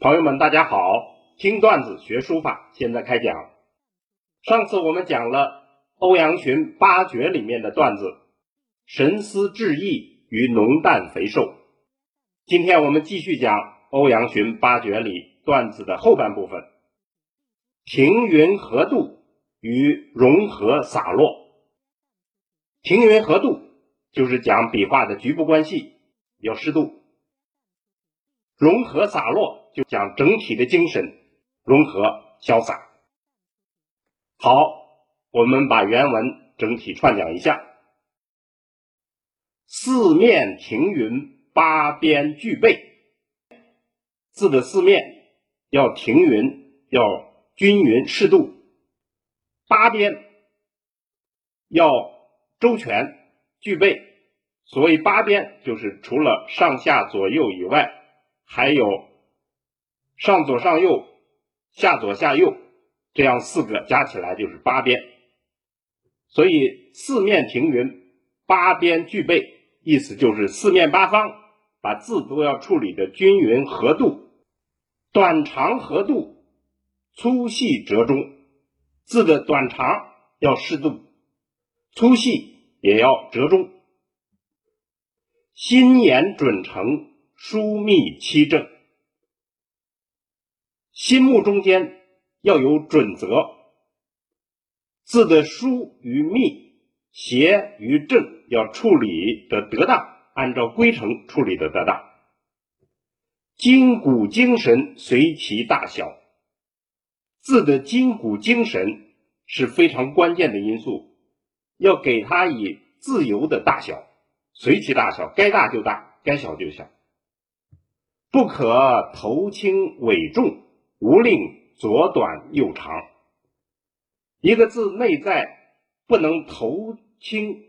朋友们，大家好！听段子学书法，现在开讲。上次我们讲了欧阳询八绝里面的段子“神思志意与浓淡肥瘦”。今天我们继续讲欧阳询八绝里段子的后半部分“停云合度与融合洒落”。停云合度就是讲笔画的局部关系要适度，融合洒落。就讲整体的精神融合潇洒。好，我们把原文整体串讲一下：四面停匀，八边俱备。字的四面要停匀，要均匀适度；八边要周全具备。所谓八边，就是除了上下左右以外，还有。上左上右，下左下右，这样四个加起来就是八边。所以四面停匀，八边具备，意思就是四面八方把字都要处理的均匀合度，短长合度，粗细折中，字的短长要适度，粗细也要折中，心眼准成，疏密齐正。心目中间要有准则，字的疏与密、斜与正要处理的得当，按照规程处理的得当。筋骨精神随其大小，字的筋骨精神是非常关键的因素，要给它以自由的大小，随其大小，该大就大，该小就小，不可头轻尾重。无令左短右长，一个字内在不能头轻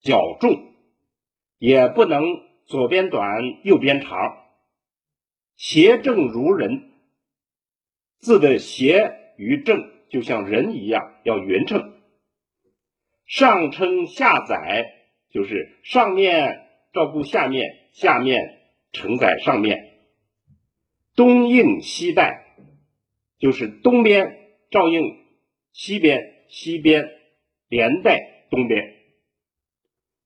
脚重，也不能左边短右边长，斜正如人。字的斜与正就像人一样，要匀称。上称下载，就是上面照顾下面，下面承载上面。东应西带。就是东边照应西边，西边连带东边，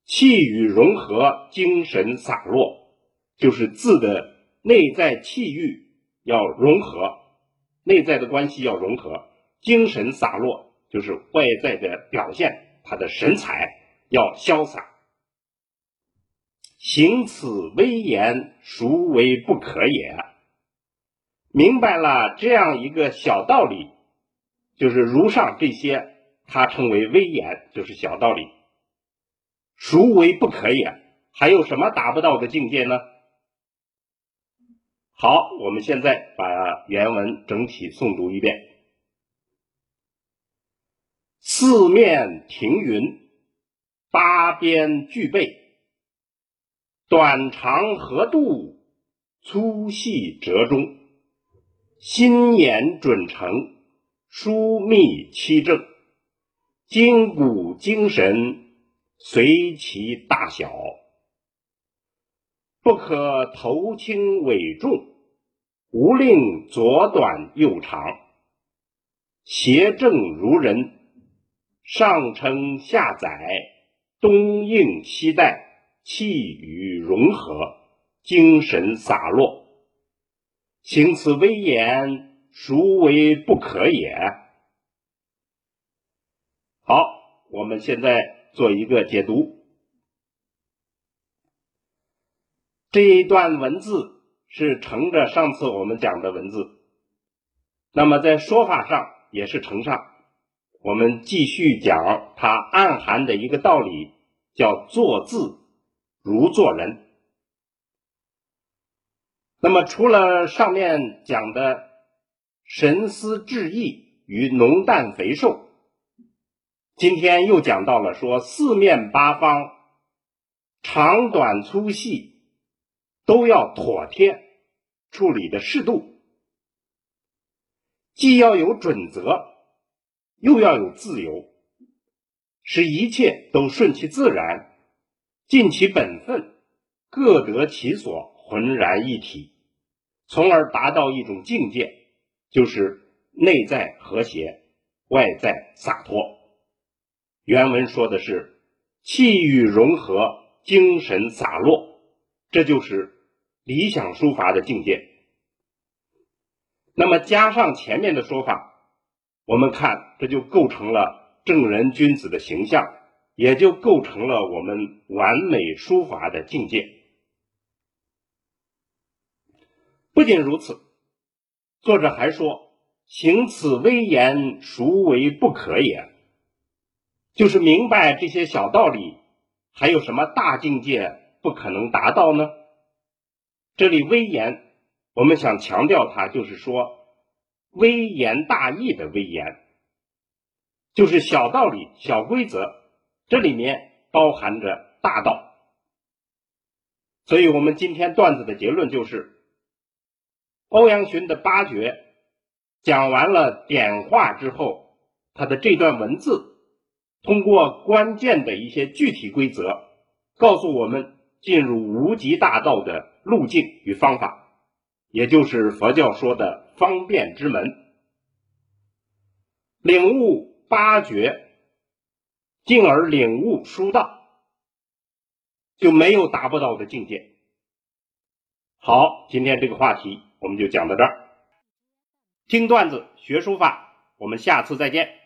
气宇融合，精神洒落，就是字的内在气郁要融合，内在的关系要融合，精神洒落就是外在的表现，他的神采要潇洒，行此威严，孰为不可也？明白了这样一个小道理，就是如上这些，它称为微言，就是小道理。孰为不可也？还有什么达不到的境界呢？好，我们现在把原文整体诵读一遍：四面停云，八边俱备，短长合度，粗细折中。心眼准成，疏密七正，筋骨精神随其大小，不可头轻尾重，无令左短右长，斜正如人，上承下载，东应西带，气宇融合，精神洒落。行此威严，孰为不可也？好，我们现在做一个解读。这一段文字是承着上次我们讲的文字，那么在说法上也是承上。我们继续讲它暗含的一个道理，叫做字如做人。那么，除了上面讲的神思志意与浓淡肥瘦，今天又讲到了说四面八方长短粗细都要妥帖处理的适度，既要有准则，又要有自由，使一切都顺其自然，尽其本分，各得其所。浑然一体，从而达到一种境界，就是内在和谐，外在洒脱。原文说的是气宇融合，精神洒落，这就是理想书法的境界。那么加上前面的说法，我们看这就构成了正人君子的形象，也就构成了我们完美书法的境界。不仅如此，作者还说：“行此微言，孰为不可也？”就是明白这些小道理，还有什么大境界不可能达到呢？这里微言，我们想强调它，就是说微言大义的微言，就是小道理、小规则，这里面包含着大道。所以，我们今天段子的结论就是。欧阳询的八绝讲完了点化之后，他的这段文字通过关键的一些具体规则，告诉我们进入无极大道的路径与方法，也就是佛教说的方便之门。领悟八绝，进而领悟书道，就没有达不到的境界。好，今天这个话题。我们就讲到这儿，听段子学书法，我们下次再见。